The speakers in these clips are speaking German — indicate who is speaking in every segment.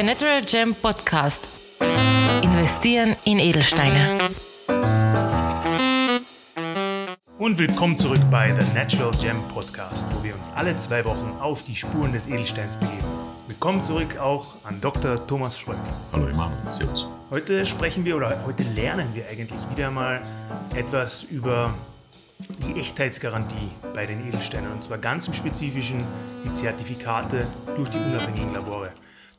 Speaker 1: Der Natural Gem Podcast. Investieren in Edelsteine.
Speaker 2: Und willkommen zurück bei The Natural Gem Podcast, wo wir uns alle zwei Wochen auf die Spuren des Edelsteins begeben. Willkommen zurück auch an Dr. Thomas Schröck.
Speaker 3: Hallo Emanuel, Servus.
Speaker 2: Heute sprechen wir oder heute lernen wir eigentlich wieder mal etwas über die Echtheitsgarantie bei den Edelsteinen und zwar ganz im Spezifischen die Zertifikate durch die unabhängigen Labore.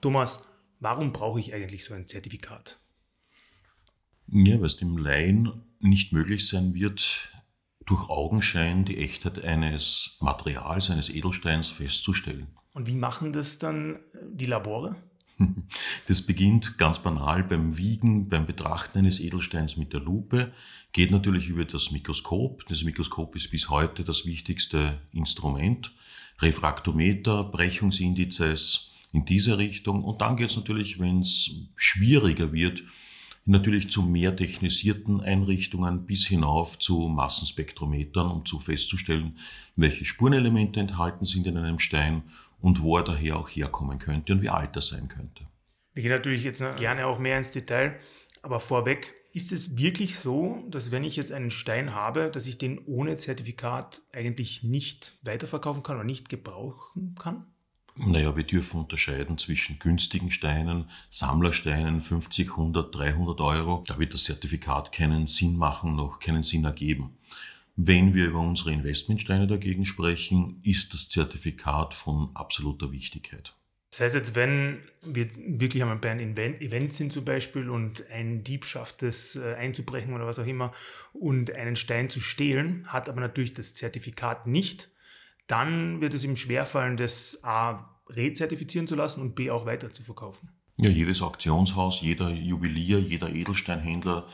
Speaker 2: Thomas, warum brauche ich eigentlich so ein Zertifikat?
Speaker 3: Ja, weil es dem Laien nicht möglich sein wird, durch Augenschein die Echtheit eines Materials, eines Edelsteins festzustellen.
Speaker 2: Und wie machen das dann die Labore?
Speaker 3: Das beginnt ganz banal beim Wiegen, beim Betrachten eines Edelsteins mit der Lupe, geht natürlich über das Mikroskop. Das Mikroskop ist bis heute das wichtigste Instrument. Refraktometer, Brechungsindizes in dieser Richtung. Und dann geht es natürlich, wenn es schwieriger wird, natürlich zu mehr technisierten Einrichtungen bis hinauf zu Massenspektrometern, um zu festzustellen, welche Spurenelemente enthalten sind in einem Stein und wo er daher auch herkommen könnte und wie alt er sein könnte.
Speaker 2: Wir gehen natürlich jetzt gerne auch mehr ins Detail, aber vorweg, ist es wirklich so, dass wenn ich jetzt einen Stein habe, dass ich den ohne Zertifikat eigentlich nicht weiterverkaufen kann oder nicht gebrauchen kann?
Speaker 3: Naja, wir dürfen unterscheiden zwischen günstigen Steinen, Sammlersteinen, 50, 100, 300 Euro. Da wird das Zertifikat keinen Sinn machen, noch keinen Sinn ergeben. Wenn wir über unsere Investmentsteine dagegen sprechen, ist das Zertifikat von absoluter Wichtigkeit.
Speaker 2: Das heißt jetzt, wenn wir wirklich einmal bei einem Event sind zum Beispiel und ein Dieb schafft es äh, einzubrechen oder was auch immer und einen Stein zu stehlen, hat aber natürlich das Zertifikat nicht, dann wird es ihm schwerfallen, das A rezertifizieren zu lassen und B auch weiter zu verkaufen.
Speaker 3: Ja, jedes Auktionshaus, jeder Juwelier, jeder Edelsteinhändler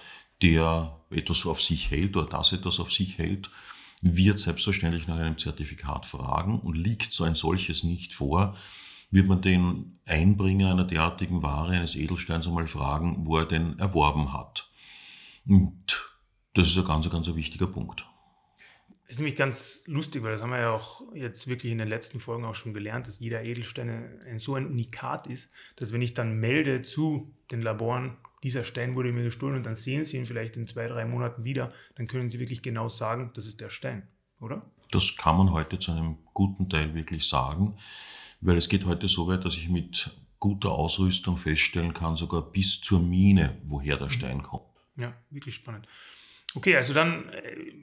Speaker 3: der etwas auf sich hält oder das etwas auf sich hält, wird selbstverständlich nach einem Zertifikat fragen und liegt so ein solches nicht vor, wird man den Einbringer einer derartigen Ware, eines Edelsteins einmal fragen, wo er denn erworben hat. Und das ist ein ganz, ganz wichtiger Punkt.
Speaker 2: Das ist nämlich ganz lustig, weil das haben wir ja auch jetzt wirklich in den letzten Folgen auch schon gelernt, dass jeder Edelstein ein, so ein Unikat ist, dass wenn ich dann melde zu den Laboren, dieser Stein wurde mir gestohlen und dann sehen Sie ihn vielleicht in zwei, drei Monaten wieder, dann können Sie wirklich genau sagen, das ist der Stein, oder?
Speaker 3: Das kann man heute zu einem guten Teil wirklich sagen, weil es geht heute so weit, dass ich mit guter Ausrüstung feststellen kann, sogar bis zur Mine, woher der Stein kommt.
Speaker 2: Ja, wirklich spannend. Okay, also dann äh,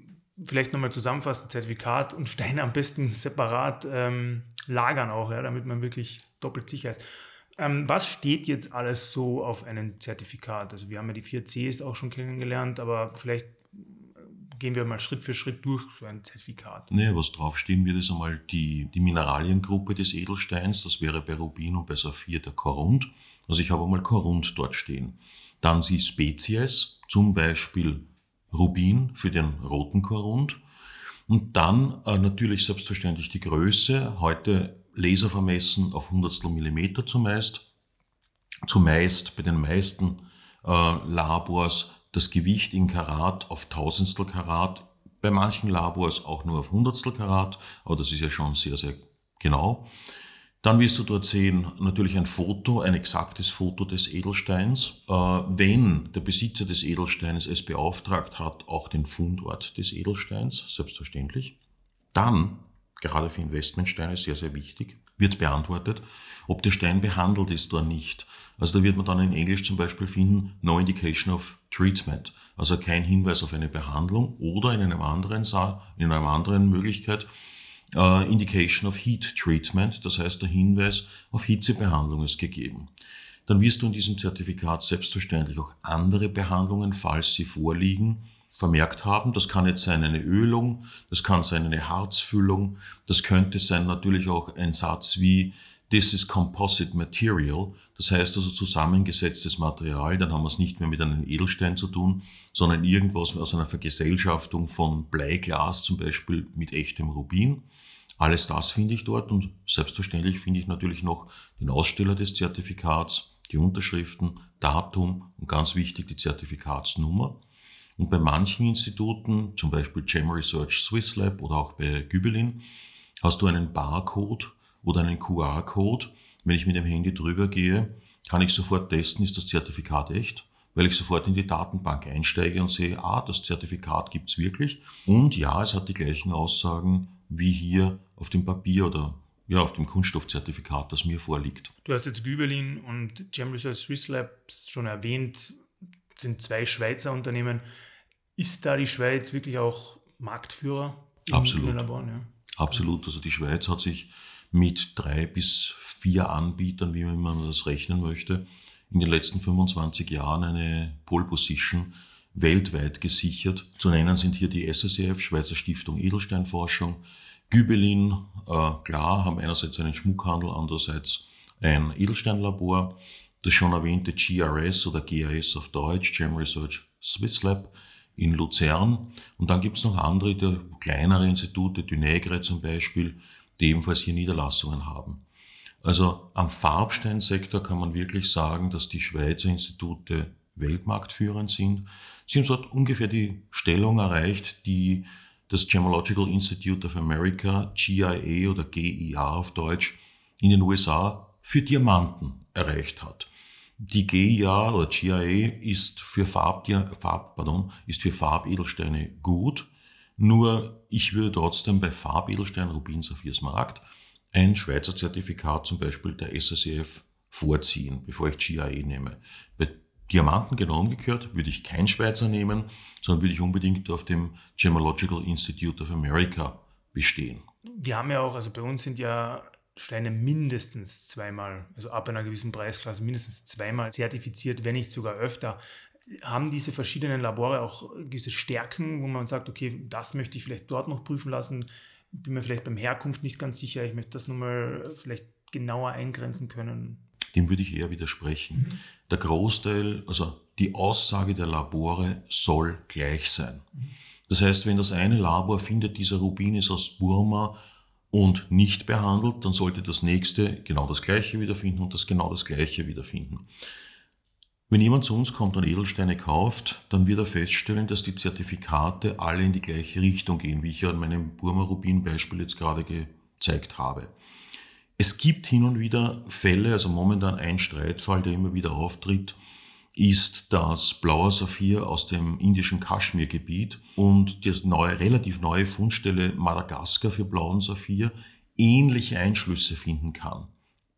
Speaker 2: vielleicht nochmal zusammenfassen, Zertifikat und Steine am besten separat ähm, lagern auch, ja, damit man wirklich doppelt sicher ist. Ähm, was steht jetzt alles so auf einem Zertifikat? Also wir haben ja die vier Cs auch schon kennengelernt, aber vielleicht äh, gehen wir mal Schritt für Schritt durch für ein Zertifikat.
Speaker 3: Nee, was draufstehen wird, ist einmal die, die Mineraliengruppe des Edelsteins. Das wäre bei Rubin und bei Saphir der Korund. Also ich habe einmal Korund dort stehen. Dann die Spezies, zum Beispiel Rubin für den roten Korund. Und dann äh, natürlich selbstverständlich die Größe. Heute Laser vermessen auf Hundertstel Millimeter zumeist. Zumeist bei den meisten äh, Labors das Gewicht in Karat auf Tausendstel Karat, bei manchen Labors auch nur auf Hundertstel Karat, aber das ist ja schon sehr, sehr genau. Dann wirst du dort sehen, natürlich ein Foto, ein exaktes Foto des Edelsteins. Äh, wenn der Besitzer des Edelsteins es beauftragt hat, auch den Fundort des Edelsteins, selbstverständlich. Dann gerade für Investmentsteine sehr, sehr wichtig, wird beantwortet, ob der Stein behandelt ist oder nicht. Also da wird man dann in Englisch zum Beispiel finden, no indication of treatment. Also kein Hinweis auf eine Behandlung oder in einem anderen, in einer anderen Möglichkeit, uh, indication of heat treatment. Das heißt, der Hinweis auf Hitzebehandlung ist gegeben. Dann wirst du in diesem Zertifikat selbstverständlich auch andere Behandlungen, falls sie vorliegen, vermerkt haben. Das kann jetzt sein eine Ölung, das kann sein eine Harzfüllung, das könnte sein natürlich auch ein Satz wie This is composite material, das heißt also zusammengesetztes Material, dann haben wir es nicht mehr mit einem Edelstein zu tun, sondern irgendwas aus einer Vergesellschaftung von Bleiglas zum Beispiel mit echtem Rubin. Alles das finde ich dort und selbstverständlich finde ich natürlich noch den Aussteller des Zertifikats, die Unterschriften, Datum und ganz wichtig die Zertifikatsnummer. Und bei manchen Instituten, zum Beispiel Gem Research Swiss Lab oder auch bei Gübelin, hast du einen Barcode oder einen QR-Code. Wenn ich mit dem Handy drüber gehe, kann ich sofort testen, ist das Zertifikat echt, weil ich sofort in die Datenbank einsteige und sehe, ah, das Zertifikat gibt's wirklich. Und ja, es hat die gleichen Aussagen wie hier auf dem Papier oder ja, auf dem Kunststoffzertifikat, das mir vorliegt.
Speaker 2: Du hast jetzt Güberlin und Gem Research Swiss Labs schon erwähnt, sind zwei Schweizer Unternehmen. Ist da die Schweiz wirklich auch Marktführer?
Speaker 3: Absolut. Laboren, ja? Absolut. Also die Schweiz hat sich mit drei bis vier Anbietern, wie man das rechnen möchte, in den letzten 25 Jahren eine Pole Position weltweit gesichert. Zu nennen sind hier die SSEF, Schweizer Stiftung Edelsteinforschung, Gübelin, äh, klar, haben einerseits einen Schmuckhandel, andererseits ein Edelsteinlabor, das schon erwähnte GRS oder GRS auf Deutsch, Gem Research Swiss Lab in Luzern. Und dann gibt es noch andere, die kleinere Institute, Dynegre zum Beispiel, die ebenfalls hier Niederlassungen haben. Also am Farbsteinsektor kann man wirklich sagen, dass die Schweizer Institute weltmarktführend sind. Sie haben dort ungefähr die Stellung erreicht, die das Gemological Institute of America, GIA oder GIA auf Deutsch, in den USA für Diamanten erreicht hat. Die GIA oder GIA ist für, Farb, Farb, pardon, ist für Farbedelsteine gut, nur ich würde trotzdem bei Farbedelstein, Rubin, Saphir, Smaragd ein Schweizer Zertifikat zum Beispiel der SSEF vorziehen, bevor ich GIA nehme. Bei Diamanten genau umgekehrt würde ich kein Schweizer nehmen, sondern würde ich unbedingt auf dem Gemological Institute of America bestehen.
Speaker 2: Wir haben ja auch, also bei uns sind ja Steine mindestens zweimal, also ab einer gewissen Preisklasse mindestens zweimal zertifiziert, wenn nicht sogar öfter. Haben diese verschiedenen Labore auch gewisse Stärken, wo man sagt, okay, das möchte ich vielleicht dort noch prüfen lassen, bin mir vielleicht beim Herkunft nicht ganz sicher, ich möchte das nochmal vielleicht genauer eingrenzen können?
Speaker 3: Dem würde ich eher widersprechen. Mhm. Der Großteil, also die Aussage der Labore soll gleich sein. Mhm. Das heißt, wenn das eine Labor findet, dieser Rubin ist aus Burma und nicht behandelt, dann sollte das nächste genau das gleiche wiederfinden und das genau das gleiche wiederfinden. Wenn jemand zu uns kommt und Edelsteine kauft, dann wird er feststellen, dass die Zertifikate alle in die gleiche Richtung gehen, wie ich ja in meinem Burma-Rubin-Beispiel jetzt gerade gezeigt habe. Es gibt hin und wieder Fälle, also momentan ein Streitfall, der immer wieder auftritt, ist das blaue Saphir aus dem indischen Kaschmirgebiet und die neue, relativ neue Fundstelle Madagaskar für blauen Saphir ähnliche Einschlüsse finden kann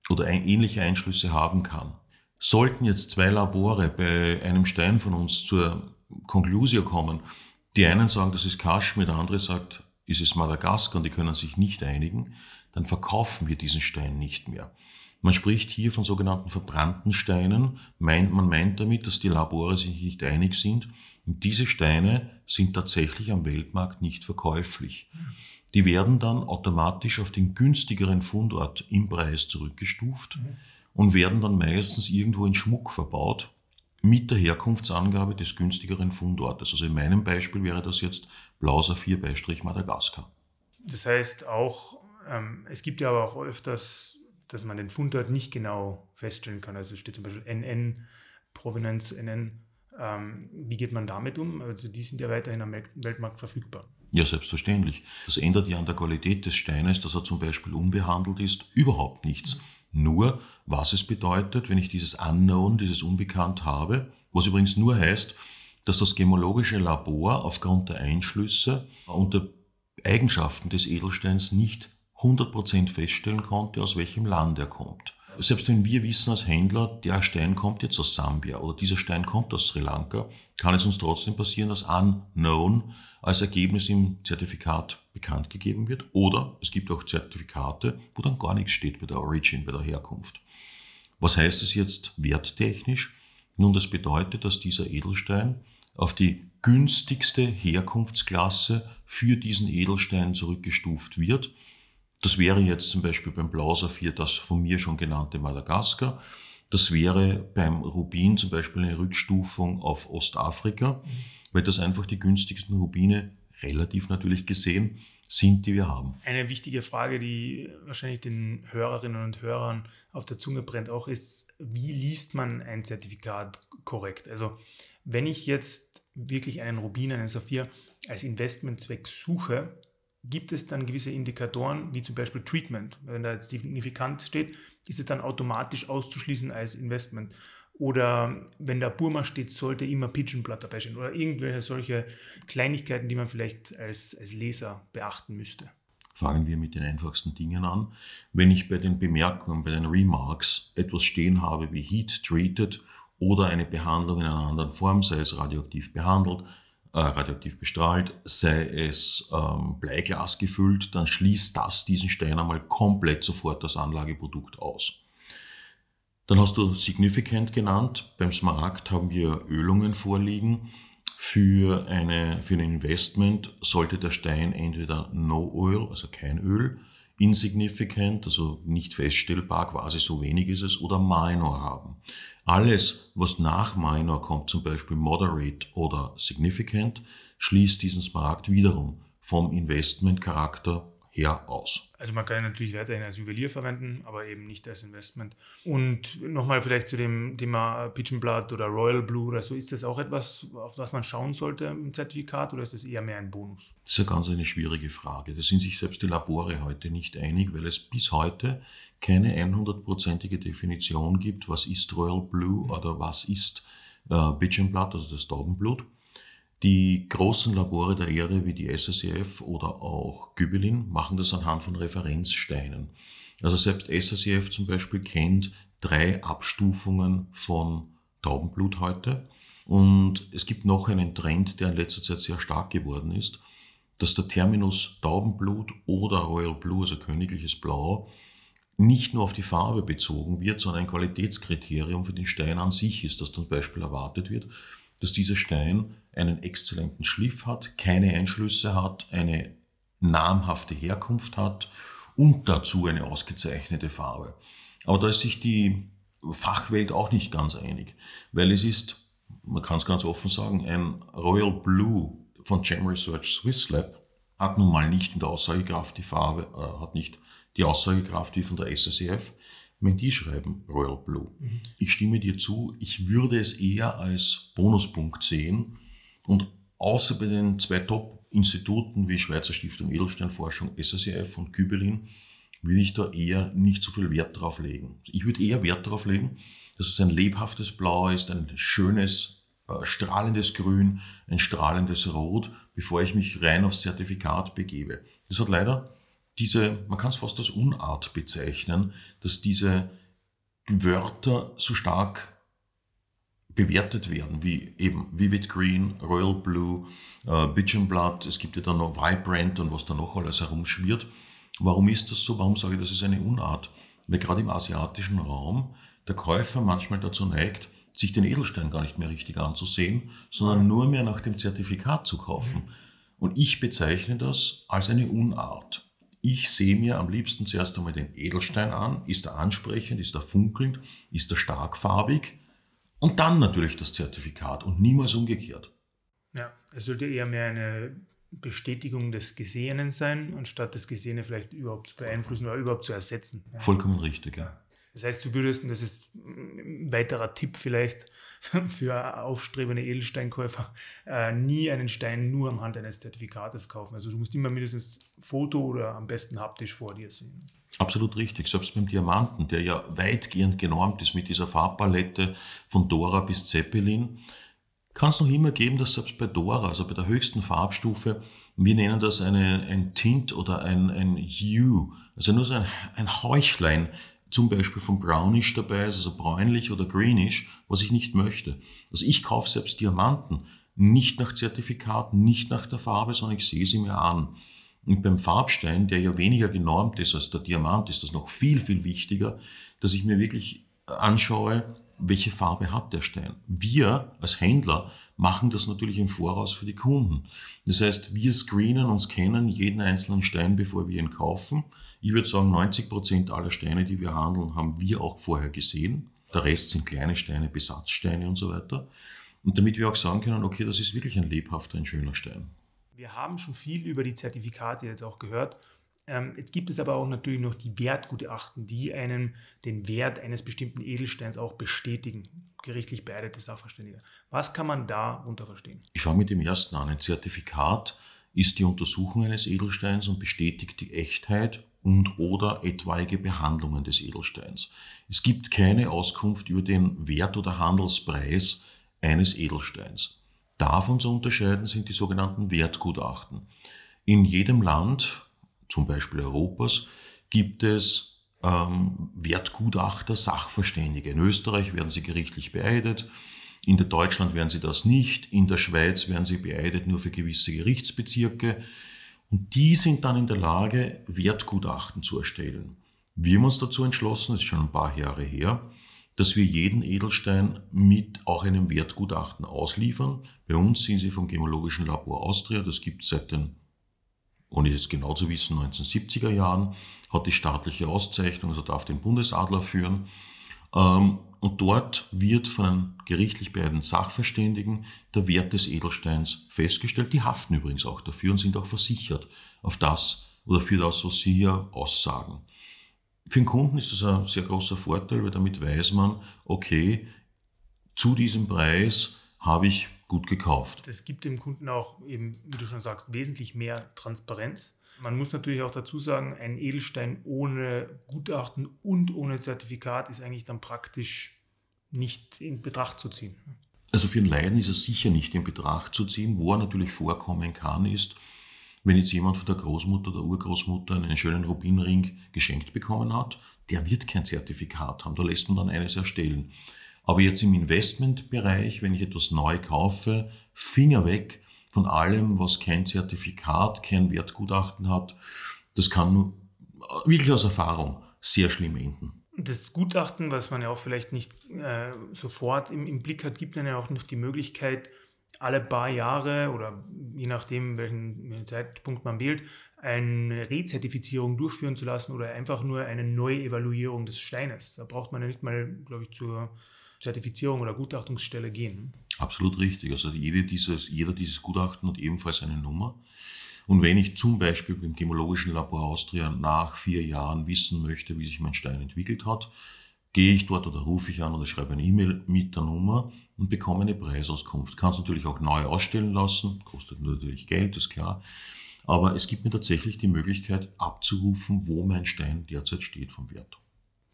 Speaker 3: oder ähnliche Einschlüsse haben kann. Sollten jetzt zwei Labore bei einem Stein von uns zur Konklusio kommen, die einen sagen, das ist Kaschmir, der andere sagt, ist es Madagaskar und die können sich nicht einigen, dann verkaufen wir diesen Stein nicht mehr. Man spricht hier von sogenannten verbrannten Steinen. Meint, man meint damit, dass die Labore sich nicht einig sind. Und diese Steine sind tatsächlich am Weltmarkt nicht verkäuflich. Die werden dann automatisch auf den günstigeren Fundort im Preis zurückgestuft und werden dann meistens irgendwo in Schmuck verbaut mit der Herkunftsangabe des günstigeren Fundortes. Also in meinem Beispiel wäre das jetzt Blau Saphir Beistrich Madagaskar.
Speaker 2: Das heißt auch, ähm, es gibt ja aber auch öfters, dass man den Fundort nicht genau feststellen kann. Also steht zum Beispiel NN, Provenienz NN. Ähm, wie geht man damit um? Also die sind ja weiterhin am Weltmarkt verfügbar.
Speaker 3: Ja, selbstverständlich. Das ändert ja an der Qualität des Steines, dass er zum Beispiel unbehandelt ist, überhaupt nichts. Nur, was es bedeutet, wenn ich dieses Unknown, dieses Unbekannt habe, was übrigens nur heißt, dass das gemologische Labor aufgrund der Einschlüsse und der Eigenschaften des Edelsteins nicht 100% feststellen konnte, aus welchem Land er kommt. Selbst wenn wir wissen als Händler, der Stein kommt jetzt aus Sambia oder dieser Stein kommt aus Sri Lanka, kann es uns trotzdem passieren, dass Unknown als Ergebnis im Zertifikat bekannt gegeben wird. Oder es gibt auch Zertifikate, wo dann gar nichts steht bei der Origin, bei der Herkunft. Was heißt es jetzt werttechnisch? Nun, das bedeutet, dass dieser Edelstein auf die günstigste Herkunftsklasse für diesen Edelstein zurückgestuft wird. Das wäre jetzt zum Beispiel beim Blausaphir das von mir schon genannte Madagaskar. Das wäre beim Rubin zum Beispiel eine Rückstufung auf Ostafrika, weil das einfach die günstigsten Rubine, relativ natürlich gesehen, sind, die wir haben.
Speaker 2: Eine wichtige Frage, die wahrscheinlich den Hörerinnen und Hörern auf der Zunge brennt, auch ist, wie liest man ein Zertifikat korrekt? Also wenn ich jetzt wirklich einen Rubin, einen Saphir als Investmentzweck suche, gibt es dann gewisse Indikatoren, wie zum Beispiel Treatment. Wenn da jetzt signifikant steht, ist es dann automatisch auszuschließen als Investment. Oder wenn da Burma steht, sollte immer Pigeonblatt dabei stehen. Oder irgendwelche solche Kleinigkeiten, die man vielleicht als, als Leser beachten müsste.
Speaker 3: Fangen wir mit den einfachsten Dingen an. Wenn ich bei den Bemerkungen, bei den Remarks etwas stehen habe wie Heat Treated oder eine Behandlung in einer anderen Form, sei es radioaktiv behandelt, äh, radioaktiv bestrahlt, sei es ähm, Bleiglas gefüllt, dann schließt das diesen Stein einmal komplett sofort das Anlageprodukt aus. Dann hast du Significant genannt. Beim Smaragd haben wir Ölungen vorliegen. Für, eine, für ein Investment sollte der Stein entweder No Oil, also kein Öl, insignificant, also nicht feststellbar, quasi so wenig ist es, oder Minor haben. Alles, was nach Minor kommt, zum Beispiel Moderate oder Significant, schließt diesen Smaragd wiederum vom Investmentcharakter her aus.
Speaker 2: Also man kann natürlich weiterhin als Juwelier verwenden, aber eben nicht als Investment. Und nochmal vielleicht zu dem Thema Pigeonblatt oder Royal Blue oder so, ist das auch etwas, auf was man schauen sollte im Zertifikat oder ist das eher mehr ein Bonus?
Speaker 3: Das ist eine ganz eine schwierige Frage. Da sind sich selbst die Labore heute nicht einig, weil es bis heute keine 100%ige Definition gibt, was ist Royal Blue oder was ist äh, Pigeonblatt, also das Taubenblut. Die großen Labore der Erde wie die SSCF oder auch Gübelin machen das anhand von Referenzsteinen. Also selbst SSCF zum Beispiel kennt drei Abstufungen von Taubenblut heute. Und es gibt noch einen Trend, der in letzter Zeit sehr stark geworden ist, dass der Terminus Taubenblut oder Royal Blue, also königliches Blau, nicht nur auf die Farbe bezogen wird, sondern ein Qualitätskriterium für den Stein an sich ist, das zum Beispiel erwartet wird, dass dieser Stein einen exzellenten Schliff hat, keine Einschlüsse hat, eine namhafte Herkunft hat und dazu eine ausgezeichnete Farbe. Aber da ist sich die Fachwelt auch nicht ganz einig, weil es ist, man kann es ganz offen sagen, ein Royal Blue von Gem Research Swiss Lab hat nun mal nicht in der Aussagekraft die Farbe, äh, hat nicht die Aussagekraft wie von der SSEF, wenn die schreiben Royal Blue. Mhm. Ich stimme dir zu, ich würde es eher als Bonuspunkt sehen und außer bei den zwei Top-Instituten wie Schweizer Stiftung Edelsteinforschung, SSEF und Kübelin, würde ich da eher nicht so viel Wert drauf legen. Ich würde eher Wert darauf legen, dass es ein lebhaftes Blau ist, ein schönes, äh, strahlendes Grün, ein strahlendes Rot, bevor ich mich rein aufs Zertifikat begebe. Das hat leider diese, man kann es fast als Unart bezeichnen, dass diese Wörter so stark bewertet werden, wie eben Vivid Green, Royal Blue, äh, Bitchin Blood, es gibt ja dann noch Vibrant und was da noch alles herumschwirrt. Warum ist das so? Warum sage ich, das ist eine Unart? Weil gerade im asiatischen Raum der Käufer manchmal dazu neigt, sich den Edelstein gar nicht mehr richtig anzusehen, sondern nur mehr nach dem Zertifikat zu kaufen. Und ich bezeichne das als eine Unart. Ich sehe mir am liebsten zuerst einmal den Edelstein an. Ist er ansprechend? Ist er funkelnd? Ist er starkfarbig? Und dann natürlich das Zertifikat und niemals umgekehrt.
Speaker 2: Ja, es sollte eher mehr eine Bestätigung des Gesehenen sein, anstatt das Gesehene vielleicht überhaupt zu beeinflussen oder überhaupt zu ersetzen.
Speaker 3: Vollkommen richtig, ja.
Speaker 2: Das heißt, du würdest, und das ist ein weiterer Tipp vielleicht für aufstrebende Edelsteinkäufer, äh, nie einen Stein nur am Hand eines Zertifikates kaufen. Also du musst immer mindestens Foto oder am besten haptisch vor dir sehen.
Speaker 3: Absolut richtig. Selbst beim Diamanten, der ja weitgehend genormt ist mit dieser Farbpalette von Dora bis Zeppelin, kann es noch immer geben, dass selbst bei Dora, also bei der höchsten Farbstufe, wir nennen das eine, ein Tint oder ein, ein Hue, also nur so ein, ein Häuchlein zum Beispiel von Brownish dabei ist, also bräunlich oder greenish, was ich nicht möchte. Also ich kaufe selbst Diamanten nicht nach Zertifikat, nicht nach der Farbe, sondern ich sehe sie mir an. Und beim Farbstein, der ja weniger genormt ist als der Diamant, ist das noch viel, viel wichtiger, dass ich mir wirklich anschaue, welche Farbe hat der Stein. Wir als Händler machen das natürlich im Voraus für die Kunden. Das heißt, wir screenen und scannen jeden einzelnen Stein, bevor wir ihn kaufen. Ich würde sagen, 90 Prozent aller Steine, die wir handeln, haben wir auch vorher gesehen. Der Rest sind kleine Steine, Besatzsteine und so weiter. Und damit wir auch sagen können, okay, das ist wirklich ein lebhafter, ein schöner Stein.
Speaker 2: Wir haben schon viel über die Zertifikate jetzt auch gehört. Ähm, jetzt gibt es aber auch natürlich noch die Wertgutachten, die einen den Wert eines bestimmten Edelsteins auch bestätigen. Gerichtlich beeidete Sachverständige. Was kann man da unter verstehen?
Speaker 3: Ich fange mit dem ersten an. Ein Zertifikat ist die Untersuchung eines Edelsteins und bestätigt die Echtheit und oder etwaige Behandlungen des Edelsteins. Es gibt keine Auskunft über den Wert oder Handelspreis eines Edelsteins. Davon zu unterscheiden sind die sogenannten Wertgutachten. In jedem Land, zum Beispiel Europas, gibt es ähm, Wertgutachter, Sachverständige. In Österreich werden sie gerichtlich beeidet, in der Deutschland werden sie das nicht, in der Schweiz werden sie beeidet nur für gewisse Gerichtsbezirke. Und die sind dann in der Lage, Wertgutachten zu erstellen. Wir haben uns dazu entschlossen, das ist schon ein paar Jahre her, dass wir jeden Edelstein mit auch einem Wertgutachten ausliefern. Bei uns sind sie vom Gemologischen Labor Austria, das gibt es seit den, ohne jetzt genau zu wissen, 1970er Jahren, hat die staatliche Auszeichnung, also darf den Bundesadler führen. Ähm, und dort wird von einem gerichtlich beeideten Sachverständigen der Wert des Edelsteins festgestellt. Die haften übrigens auch dafür und sind auch versichert auf das oder für das, was sie hier aussagen. Für den Kunden ist das ein sehr großer Vorteil, weil damit weiß man, okay, zu diesem Preis habe ich gut gekauft.
Speaker 2: Das gibt dem Kunden auch eben, wie du schon sagst, wesentlich mehr Transparenz. Man muss natürlich auch dazu sagen, ein Edelstein ohne Gutachten und ohne Zertifikat ist eigentlich dann praktisch nicht in Betracht zu ziehen.
Speaker 3: Also für einen Leiden ist er sicher nicht in Betracht zu ziehen. Wo er natürlich vorkommen kann, ist, wenn jetzt jemand von der Großmutter oder Urgroßmutter einen schönen Rubinring geschenkt bekommen hat, der wird kein Zertifikat haben. Da lässt man dann eines erstellen. Aber jetzt im Investmentbereich, wenn ich etwas neu kaufe, Finger weg von allem, was kein Zertifikat, kein Wertgutachten hat. Das kann nur wirklich aus Erfahrung sehr schlimm enden.
Speaker 2: Das Gutachten, was man ja auch vielleicht nicht äh, sofort im, im, Blick hat, gibt dann ja auch noch die Möglichkeit, alle paar Jahre oder je nachdem, welchen Zeitpunkt man wählt, eine Rezertifizierung durchführen zu lassen oder einfach nur eine Neuevaluierung des Steines. Da braucht man ja nicht mal, glaube ich, zur Zertifizierung oder Gutachtungsstelle gehen.
Speaker 3: Absolut richtig. Also jede dieses, jeder dieses Gutachten hat ebenfalls eine Nummer. Und wenn ich zum Beispiel beim Gemologischen Labor Austria nach vier Jahren wissen möchte, wie sich mein Stein entwickelt hat, gehe ich dort oder rufe ich an oder schreibe eine E-Mail mit der Nummer und bekomme eine Preisauskunft. Kann es natürlich auch neu ausstellen lassen, kostet natürlich Geld, ist klar. Aber es gibt mir tatsächlich die Möglichkeit abzurufen, wo mein Stein derzeit steht vom Wert.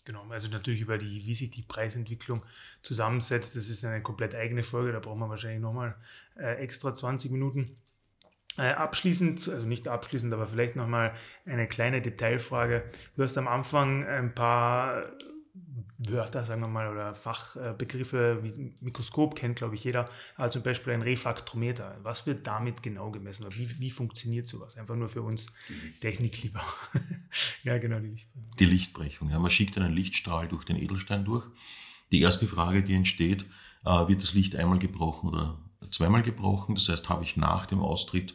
Speaker 2: Genau, also natürlich über die, wie sich die Preisentwicklung zusammensetzt, das ist eine komplett eigene Folge, da brauchen wir wahrscheinlich nochmal äh, extra 20 Minuten. Äh, abschließend, also nicht abschließend, aber vielleicht nochmal eine kleine Detailfrage. Du hast am Anfang ein paar Wörter, sagen wir mal, oder Fachbegriffe wie Mikroskop kennt, glaube ich, jeder, aber zum Beispiel ein Refraktometer. Was wird damit genau gemessen? Oder wie, wie funktioniert sowas? Einfach nur für uns Techniklieber.
Speaker 3: ja, genau, die Lichtbrechung. Die Lichtbrechung. Ja, man schickt einen Lichtstrahl durch den Edelstein durch. Die erste Frage, die entsteht, äh, wird das Licht einmal gebrochen oder zweimal gebrochen? Das heißt, habe ich nach dem Austritt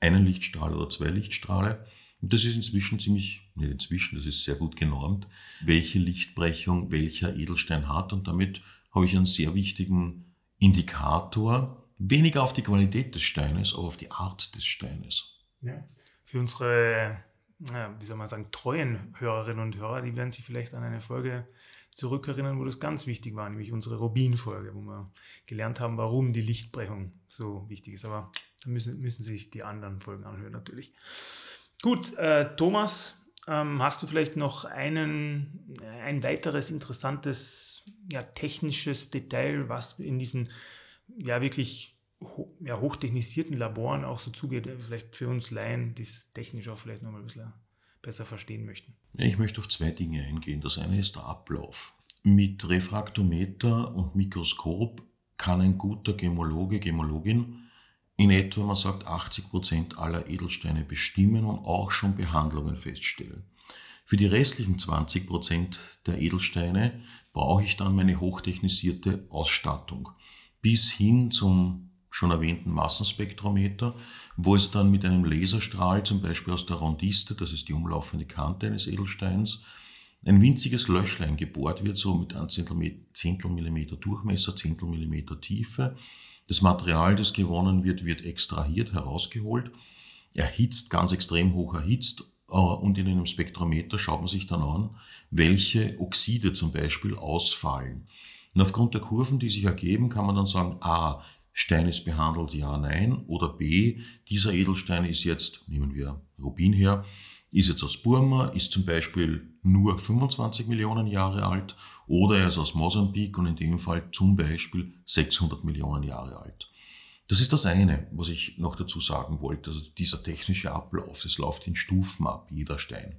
Speaker 3: einen Lichtstrahl oder zwei Lichtstrahle? Und das ist inzwischen ziemlich, nicht inzwischen, das ist sehr gut genormt, welche Lichtbrechung welcher Edelstein hat. Und damit habe ich einen sehr wichtigen Indikator, weniger auf die Qualität des Steines, aber auf die Art des Steines.
Speaker 2: Ja. Für unsere, wie soll man sagen, treuen Hörerinnen und Hörer, die werden sich vielleicht an eine Folge zurückerinnern, wo das ganz wichtig war, nämlich unsere Rubin-Folge, wo wir gelernt haben, warum die Lichtbrechung so wichtig ist. Aber da müssen, müssen sich die anderen Folgen anhören natürlich. Gut, äh, Thomas, ähm, hast du vielleicht noch einen, ein weiteres interessantes ja, technisches Detail, was in diesen ja wirklich ho ja, hochtechnisierten Laboren auch so zugeht, vielleicht für uns Laien, die es technisch auch vielleicht noch mal ein bisschen besser verstehen möchten?
Speaker 3: Ich möchte auf zwei Dinge eingehen. Das eine ist der Ablauf. Mit Refraktometer und Mikroskop kann ein guter Gemologe, Gemologin in etwa, man sagt, 80 Prozent aller Edelsteine bestimmen und auch schon Behandlungen feststellen. Für die restlichen 20 Prozent der Edelsteine brauche ich dann meine hochtechnisierte Ausstattung. Bis hin zum schon erwähnten Massenspektrometer, wo es dann mit einem Laserstrahl, zum Beispiel aus der Rondiste, das ist die umlaufende Kante eines Edelsteins, ein winziges Löchlein gebohrt wird, so mit einem Zehntelmillimeter Durchmesser, Zehntelmillimeter Tiefe, das Material, das gewonnen wird, wird extrahiert, herausgeholt, erhitzt, ganz extrem hoch erhitzt äh, und in einem Spektrometer schaut man sich dann an, welche Oxide zum Beispiel ausfallen. Und aufgrund der Kurven, die sich ergeben, kann man dann sagen, ah, Stein ist behandelt, ja, nein. Oder B, dieser Edelstein ist jetzt, nehmen wir Rubin her, ist jetzt aus Burma, ist zum Beispiel nur 25 Millionen Jahre alt oder er ist aus Mosambik und in dem Fall zum Beispiel 600 Millionen Jahre alt. Das ist das eine, was ich noch dazu sagen wollte. Also dieser technische Ablauf, es läuft in Stufen ab, jeder Stein.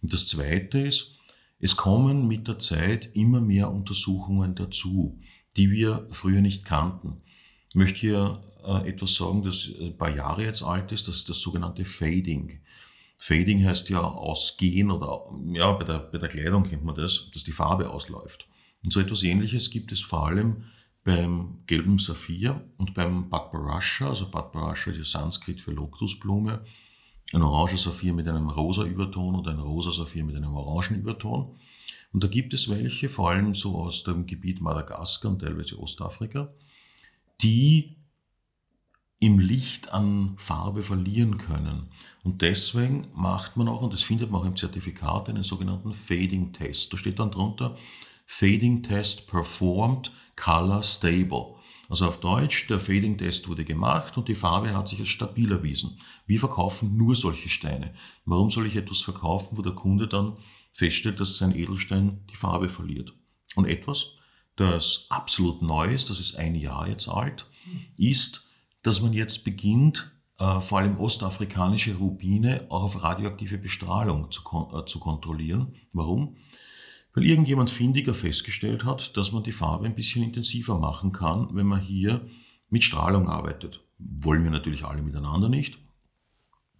Speaker 3: Und das zweite ist, es kommen mit der Zeit immer mehr Untersuchungen dazu, die wir früher nicht kannten. Ich möchte hier äh, etwas sagen, das ein paar Jahre jetzt alt ist, das ist das sogenannte Fading. Fading heißt ja ausgehen oder ja, bei der, bei der Kleidung kennt man das, dass die Farbe ausläuft. Und so etwas ähnliches gibt es vor allem beim gelben Saphir und beim Badbarasha, also Badbarasha ist ja Sanskrit für Lotusblume, ein oranger Saphir mit einem rosa Überton und ein rosa Saphir mit einem orangen Überton. Und da gibt es welche, vor allem so aus dem Gebiet Madagaskar und teilweise Ostafrika, die im Licht an Farbe verlieren können. Und deswegen macht man auch, und das findet man auch im Zertifikat, einen sogenannten Fading-Test. Da steht dann drunter, Fading-Test performed, color stable. Also auf Deutsch, der Fading-Test wurde gemacht und die Farbe hat sich als stabil erwiesen. Wir verkaufen nur solche Steine. Warum soll ich etwas verkaufen, wo der Kunde dann feststellt, dass sein Edelstein die Farbe verliert? Und etwas, das absolut neu ist, das ist ein Jahr jetzt alt, ist, dass man jetzt beginnt, äh, vor allem ostafrikanische Rubine auch auf radioaktive Bestrahlung zu, kon äh, zu kontrollieren. Warum? Weil irgendjemand findiger festgestellt hat, dass man die Farbe ein bisschen intensiver machen kann, wenn man hier mit Strahlung arbeitet. Wollen wir natürlich alle miteinander nicht.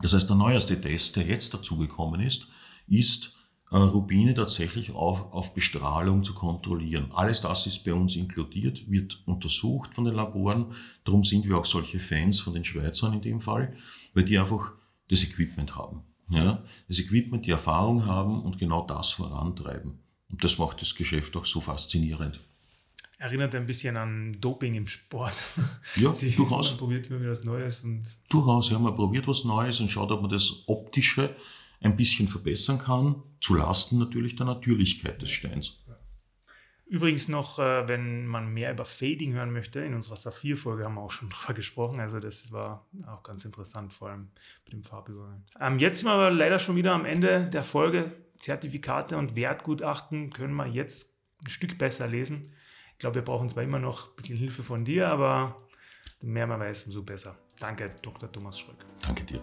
Speaker 3: Das heißt, der neueste Test, der jetzt dazugekommen ist, ist Rubine tatsächlich auf, auf Bestrahlung zu kontrollieren. Alles das ist bei uns inkludiert, wird untersucht von den Laboren. Darum sind wir auch solche Fans von den Schweizern in dem Fall, weil die einfach das Equipment haben. Ja? Das Equipment, die Erfahrung haben und genau das vorantreiben. Und das macht das Geschäft auch so faszinierend.
Speaker 2: Erinnert ein bisschen an Doping im Sport.
Speaker 3: Ja, die durchaus.
Speaker 2: Man probiert immer wieder was Neues. Und
Speaker 3: durchaus, ja, man probiert was Neues und schaut, ob man das Optische ein bisschen verbessern kann, zu Lasten natürlich der Natürlichkeit des Steins.
Speaker 2: Übrigens noch, äh, wenn man mehr über Fading hören möchte, in unserer Saphir-Folge haben wir auch schon drüber gesprochen. Also das war auch ganz interessant, vor allem mit dem Farbübergang. Ähm, jetzt sind wir aber leider schon wieder am Ende der Folge. Zertifikate und Wertgutachten können wir jetzt ein Stück besser lesen. Ich glaube, wir brauchen zwar immer noch ein bisschen Hilfe von dir, aber je mehr man weiß, umso besser. Danke, Dr. Thomas Schröck.
Speaker 3: Danke dir.